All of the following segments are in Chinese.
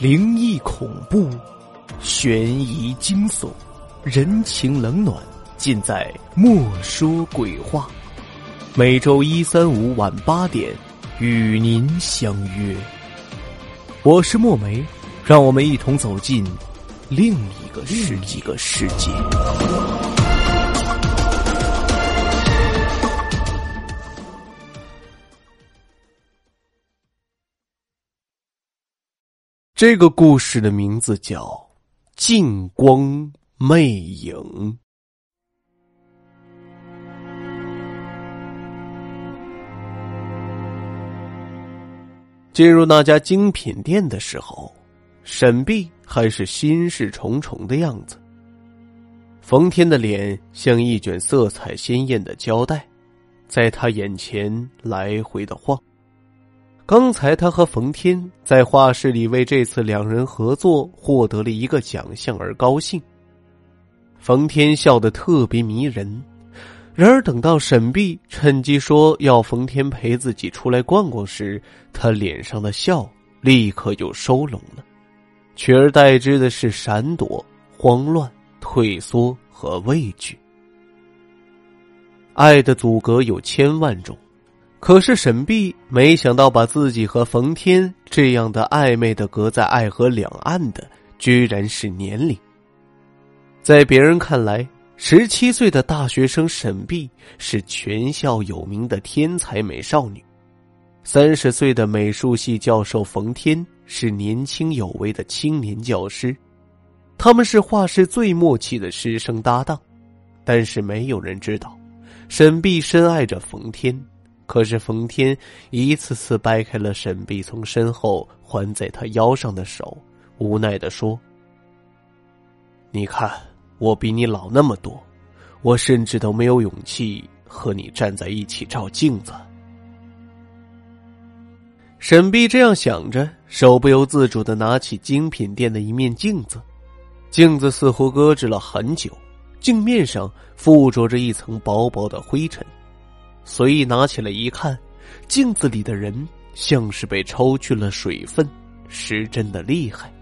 灵异恐怖、悬疑惊悚、人情冷暖，尽在《莫说鬼话》。每周一、三、五晚八点，与您相约。我是墨梅，让我们一同走进另一个世一个世界。这个故事的名字叫《镜光魅影》。进入那家精品店的时候，沈碧还是心事重重的样子。冯天的脸像一卷色彩鲜艳的胶带，在他眼前来回的晃。刚才他和冯天在画室里为这次两人合作获得了一个奖项而高兴。冯天笑得特别迷人，然而等到沈碧趁机说要冯天陪自己出来逛逛时，他脸上的笑立刻就收拢了，取而代之的是闪躲、慌乱、退缩和畏惧。爱的阻隔有千万种。可是沈碧没想到，把自己和冯天这样的暧昧的隔在爱河两岸的，居然是年龄。在别人看来，十七岁的大学生沈碧是全校有名的天才美少女，三十岁的美术系教授冯天是年轻有为的青年教师，他们是画室最默契的师生搭档。但是没有人知道，沈碧深爱着冯天。可是冯天一次次掰开了沈碧从身后环在他腰上的手，无奈的说：“你看，我比你老那么多，我甚至都没有勇气和你站在一起照镜子。”沈碧这样想着，手不由自主的拿起精品店的一面镜子，镜子似乎搁置了很久，镜面上附着着一层薄薄的灰尘。随意拿起来一看，镜子里的人像是被抽去了水分，失真的厉害。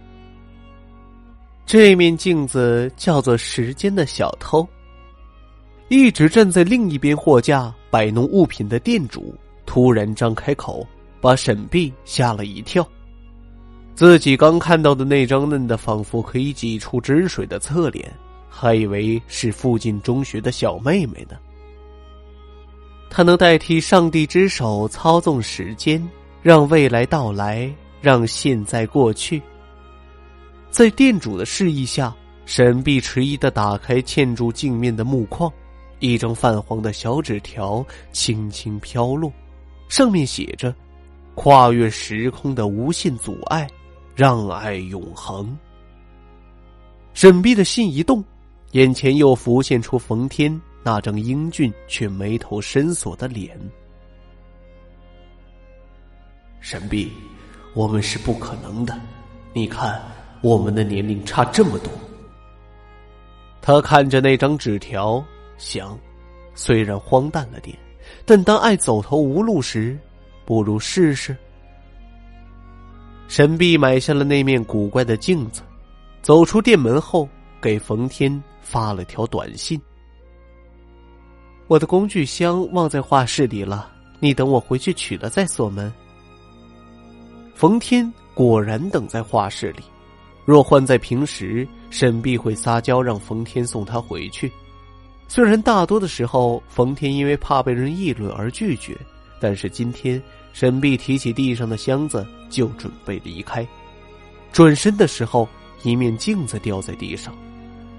这面镜子叫做“时间的小偷”。一直站在另一边货架摆弄物品的店主突然张开口，把沈碧吓了一跳。自己刚看到的那张嫩的仿佛可以挤出汁水的侧脸，还以为是附近中学的小妹妹呢。他能代替上帝之手操纵时间，让未来到来，让现在过去。在店主的示意下，沈碧迟疑的打开嵌住镜面的木框，一张泛黄的小纸条轻轻飘落，上面写着：“跨越时空的无限阻碍，让爱永恒。”沈碧的心一动，眼前又浮现出冯天。那张英俊却眉头深锁的脸，沈碧，我们是不可能的。你看，我们的年龄差这么多。他看着那张纸条，想，虽然荒诞了点，但当爱走投无路时，不如试试。沈碧买下了那面古怪的镜子，走出店门后，给冯天发了条短信。我的工具箱忘在画室里了，你等我回去取了再锁门。冯天果然等在画室里。若换在平时，沈碧会撒娇让冯天送她回去。虽然大多的时候，冯天因为怕被人议论而拒绝，但是今天，沈碧提起地上的箱子就准备离开。转身的时候，一面镜子掉在地上，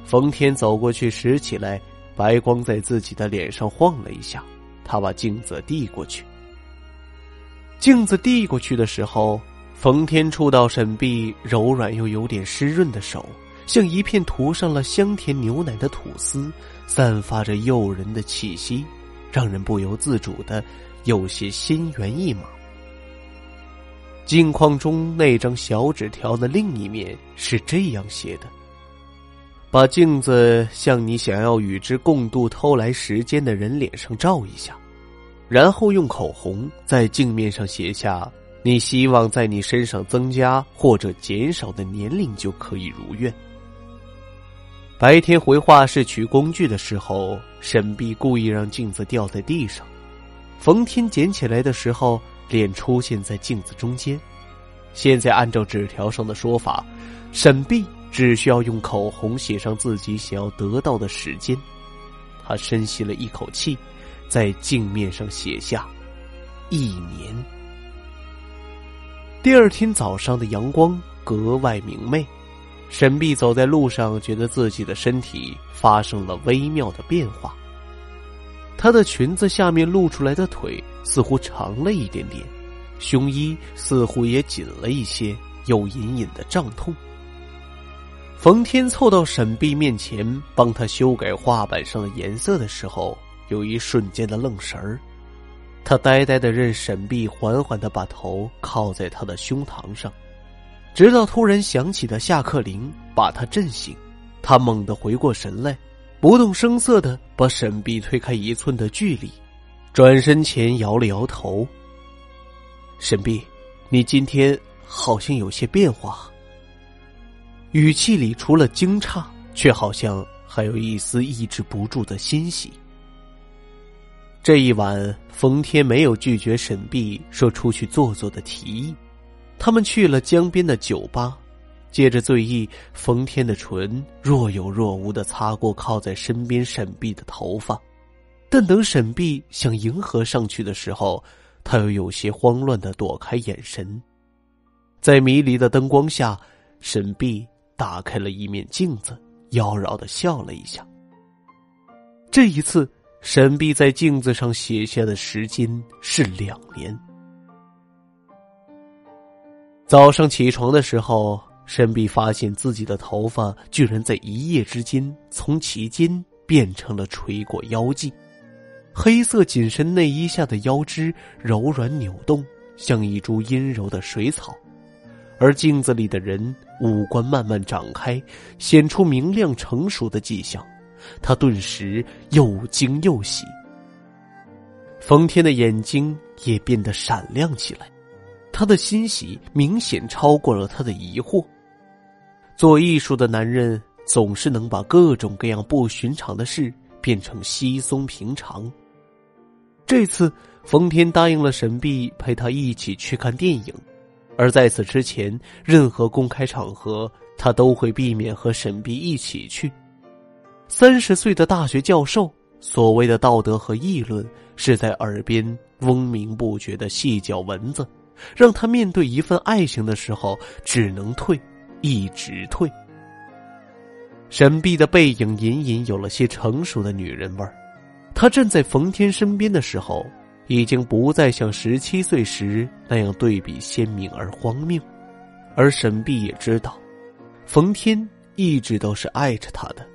冯天走过去拾起来。白光在自己的脸上晃了一下，他把镜子递过去。镜子递过去的时候，冯天触到沈碧柔软又有点湿润的手，像一片涂上了香甜牛奶的吐司，散发着诱人的气息，让人不由自主的有些心猿意马。镜框中那张小纸条的另一面是这样写的。把镜子向你想要与之共度偷来时间的人脸上照一下，然后用口红在镜面上写下你希望在你身上增加或者减少的年龄就可以如愿。白天回画室取工具的时候，沈碧故意让镜子掉在地上。冯天捡起来的时候，脸出现在镜子中间。现在按照纸条上的说法，沈碧只需要用口红写上自己想要得到的时间。他深吸了一口气，在镜面上写下“一年”。第二天早上的阳光格外明媚。沈碧走在路上，觉得自己的身体发生了微妙的变化。她的裙子下面露出来的腿似乎长了一点点，胸衣似乎也紧了一些，有隐隐的胀痛。冯天凑到沈碧面前，帮他修改画板上的颜色的时候，有一瞬间的愣神儿。他呆呆的任沈碧缓缓的把头靠在他的胸膛上。直到突然响起的下课铃把他震醒，他猛地回过神来，不动声色的把沈碧推开一寸的距离，转身前摇了摇头。沈碧，你今天好像有些变化。语气里除了惊诧，却好像还有一丝抑制不住的欣喜。这一晚，冯天没有拒绝沈碧说出去坐坐的提议。他们去了江边的酒吧，借着醉意，冯天的唇若有若无的擦过靠在身边沈碧的头发，但等沈碧想迎合上去的时候，他又有些慌乱的躲开眼神。在迷离的灯光下，沈碧打开了一面镜子，妖娆的笑了一下。这一次，沈碧在镜子上写下的时间是两年。早上起床的时候，沈碧发现自己的头发居然在一夜之间从齐肩变成了垂过腰际，黑色紧身内衣下的腰肢柔软扭动，像一株阴柔的水草，而镜子里的人五官慢慢展开，显出明亮成熟的迹象，他顿时又惊又喜。冯天的眼睛也变得闪亮起来。他的欣喜明显超过了他的疑惑。做艺术的男人总是能把各种各样不寻常的事变成稀松平常。这次，冯天答应了沈碧陪他一起去看电影，而在此之前，任何公开场合他都会避免和沈碧一起去。三十岁的大学教授，所谓的道德和议论，是在耳边嗡鸣不绝的细嚼蚊子。让他面对一份爱情的时候，只能退，一直退。沈碧的背影隐隐有了些成熟的女人味儿。她站在冯天身边的时候，已经不再像十七岁时那样对比鲜明而荒谬。而沈碧也知道，冯天一直都是爱着她的，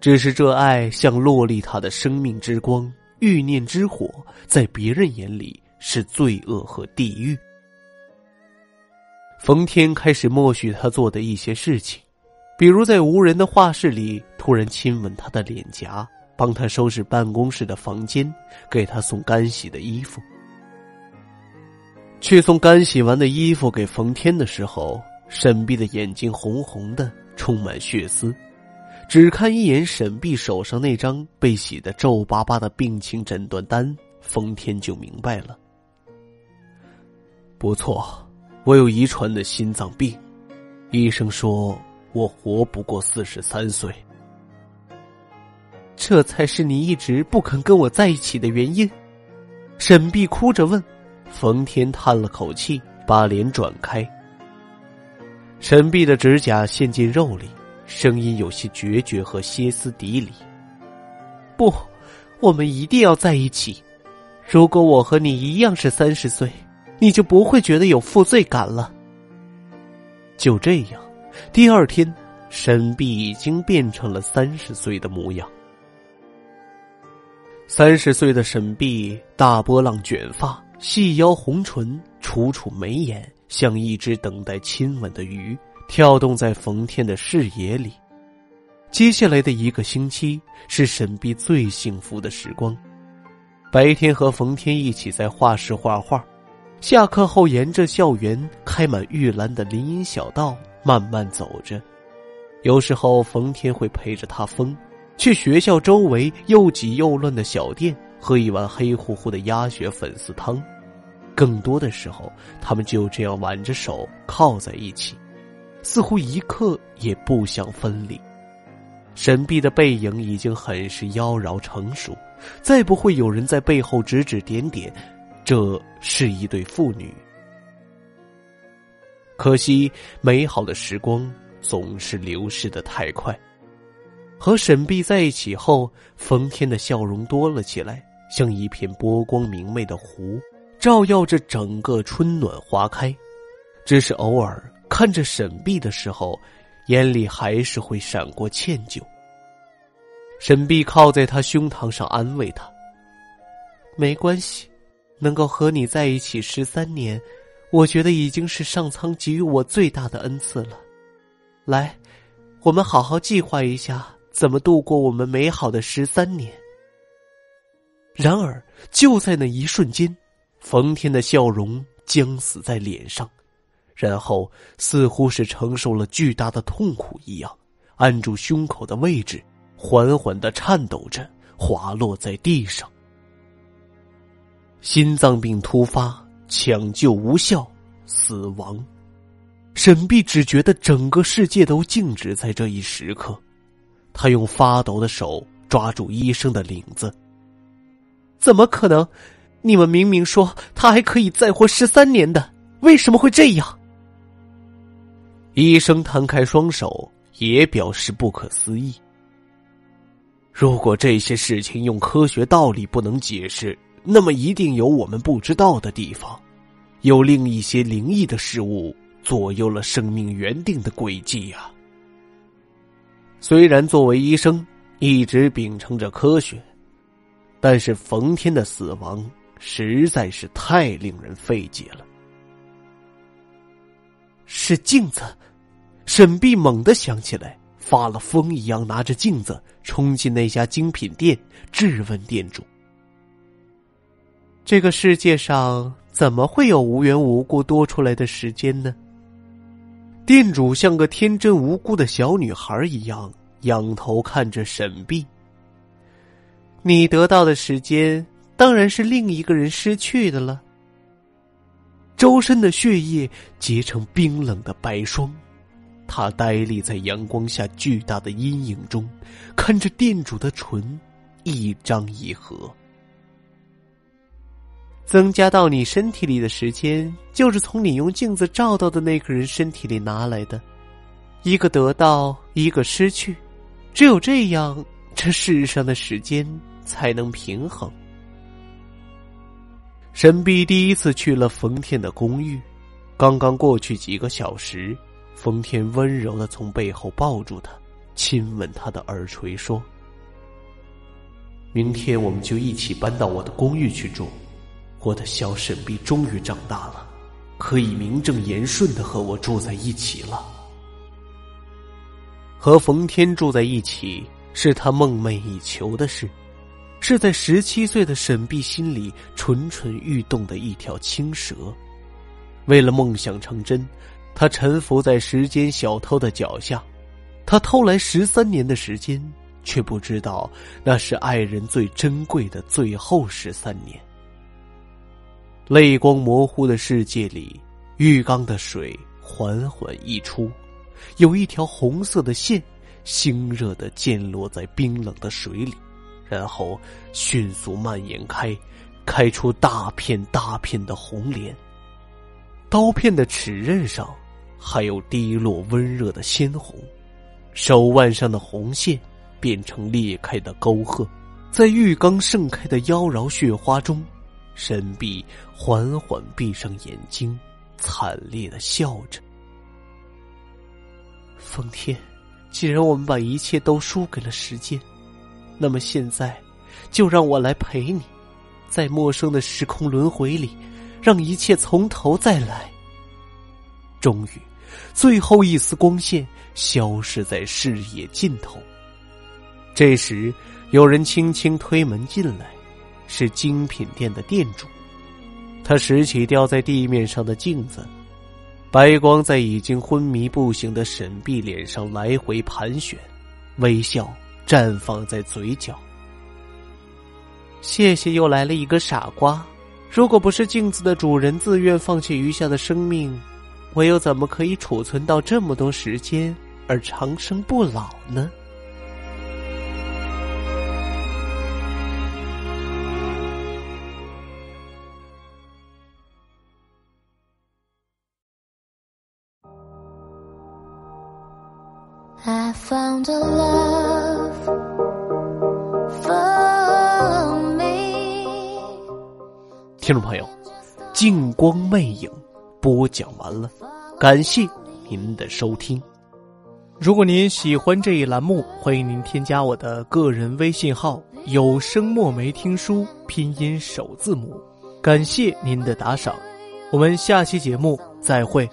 只是这爱像洛丽塔的生命之光、欲念之火，在别人眼里。是罪恶和地狱。冯天开始默许他做的一些事情，比如在无人的画室里突然亲吻他的脸颊，帮他收拾办公室的房间，给他送干洗的衣服。去送干洗完的衣服给冯天的时候，沈碧的眼睛红红的，充满血丝。只看一眼沈碧手上那张被洗得皱巴巴的病情诊断单，冯天就明白了。不错，我有遗传的心脏病，医生说我活不过四十三岁。这才是你一直不肯跟我在一起的原因。沈碧哭着问，冯天叹了口气，把脸转开。沈碧的指甲陷进肉里，声音有些决绝和歇斯底里。不，我们一定要在一起。如果我和你一样是三十岁。你就不会觉得有负罪感了。就这样，第二天，沈碧已经变成了三十岁的模样。三十岁的沈碧，大波浪卷发，细腰红唇，楚楚眉眼，像一只等待亲吻的鱼，跳动在冯天的视野里。接下来的一个星期，是沈碧最幸福的时光。白天和冯天一起在画室画画。下课后，沿着校园开满玉兰的林荫小道慢慢走着。有时候，冯天会陪着他疯，去学校周围又挤又乱的小店喝一碗黑乎乎的鸭血粉丝汤。更多的时候，他们就这样挽着手靠在一起，似乎一刻也不想分离。沈碧的背影已经很是妖娆成熟，再不会有人在背后指指点点。这是一对父女。可惜，美好的时光总是流逝的太快。和沈碧在一起后，冯天的笑容多了起来，像一片波光明媚的湖，照耀着整个春暖花开。只是偶尔看着沈碧的时候，眼里还是会闪过歉疚。沈碧靠在他胸膛上安慰他：“没关系。”能够和你在一起十三年，我觉得已经是上苍给予我最大的恩赐了。来，我们好好计划一下怎么度过我们美好的十三年。然而，就在那一瞬间，冯天的笑容僵死在脸上，然后似乎是承受了巨大的痛苦一样，按住胸口的位置，缓缓的颤抖着滑落在地上。心脏病突发，抢救无效，死亡。沈碧只觉得整个世界都静止在这一时刻，他用发抖的手抓住医生的领子。怎么可能？你们明明说他还可以再活十三年的，为什么会这样？医生摊开双手，也表示不可思议。如果这些事情用科学道理不能解释。那么一定有我们不知道的地方，有另一些灵异的事物左右了生命原定的轨迹呀。虽然作为医生一直秉承着科学，但是冯天的死亡实在是太令人费解了。是镜子，沈碧猛地想起来，发了疯一样拿着镜子冲进那家精品店，质问店主。这个世界上怎么会有无缘无故多出来的时间呢？店主像个天真无辜的小女孩一样仰头看着沈碧。你得到的时间当然是另一个人失去的了。周身的血液结成冰冷的白霜，他呆立在阳光下巨大的阴影中，看着店主的唇一张一合。增加到你身体里的时间，就是从你用镜子照到的那个人身体里拿来的，一个得到，一个失去，只有这样，这世上的时间才能平衡。沈碧第一次去了冯天的公寓，刚刚过去几个小时，冯天温柔的从背后抱住他，亲吻他的耳垂，说：“明天我们就一起搬到我的公寓去住。”我的小沈碧终于长大了，可以名正言顺的和我住在一起了。和冯天住在一起是他梦寐以求的事，是在十七岁的沈碧心里蠢蠢欲动的一条青蛇。为了梦想成真，他臣服在时间小偷的脚下，他偷来十三年的时间，却不知道那是爱人最珍贵的最后十三年。泪光模糊的世界里，浴缸的水缓缓溢出，有一条红色的线，星热的溅落在冰冷的水里，然后迅速蔓延开，开出大片大片的红莲。刀片的齿刃上，还有滴落温热的鲜红，手腕上的红线变成裂开的沟壑，在浴缸盛开的妖娆血花中。沈碧缓缓闭上眼睛，惨烈的笑着。风天，既然我们把一切都输给了时间，那么现在，就让我来陪你，在陌生的时空轮回里，让一切从头再来。终于，最后一丝光线消失在视野尽头。这时，有人轻轻推门进来。是精品店的店主，他拾起掉在地面上的镜子，白光在已经昏迷不醒的沈碧脸上来回盘旋，微笑绽放在嘴角。谢谢，又来了一个傻瓜。如果不是镜子的主人自愿放弃余下的生命，我又怎么可以储存到这么多时间而长生不老呢？听众朋友，《镜光魅影》播讲完了，感谢您的收听。如果您喜欢这一栏目，欢迎您添加我的个人微信号“有声墨梅听书”拼音首字母。感谢您的打赏，我们下期节目再会。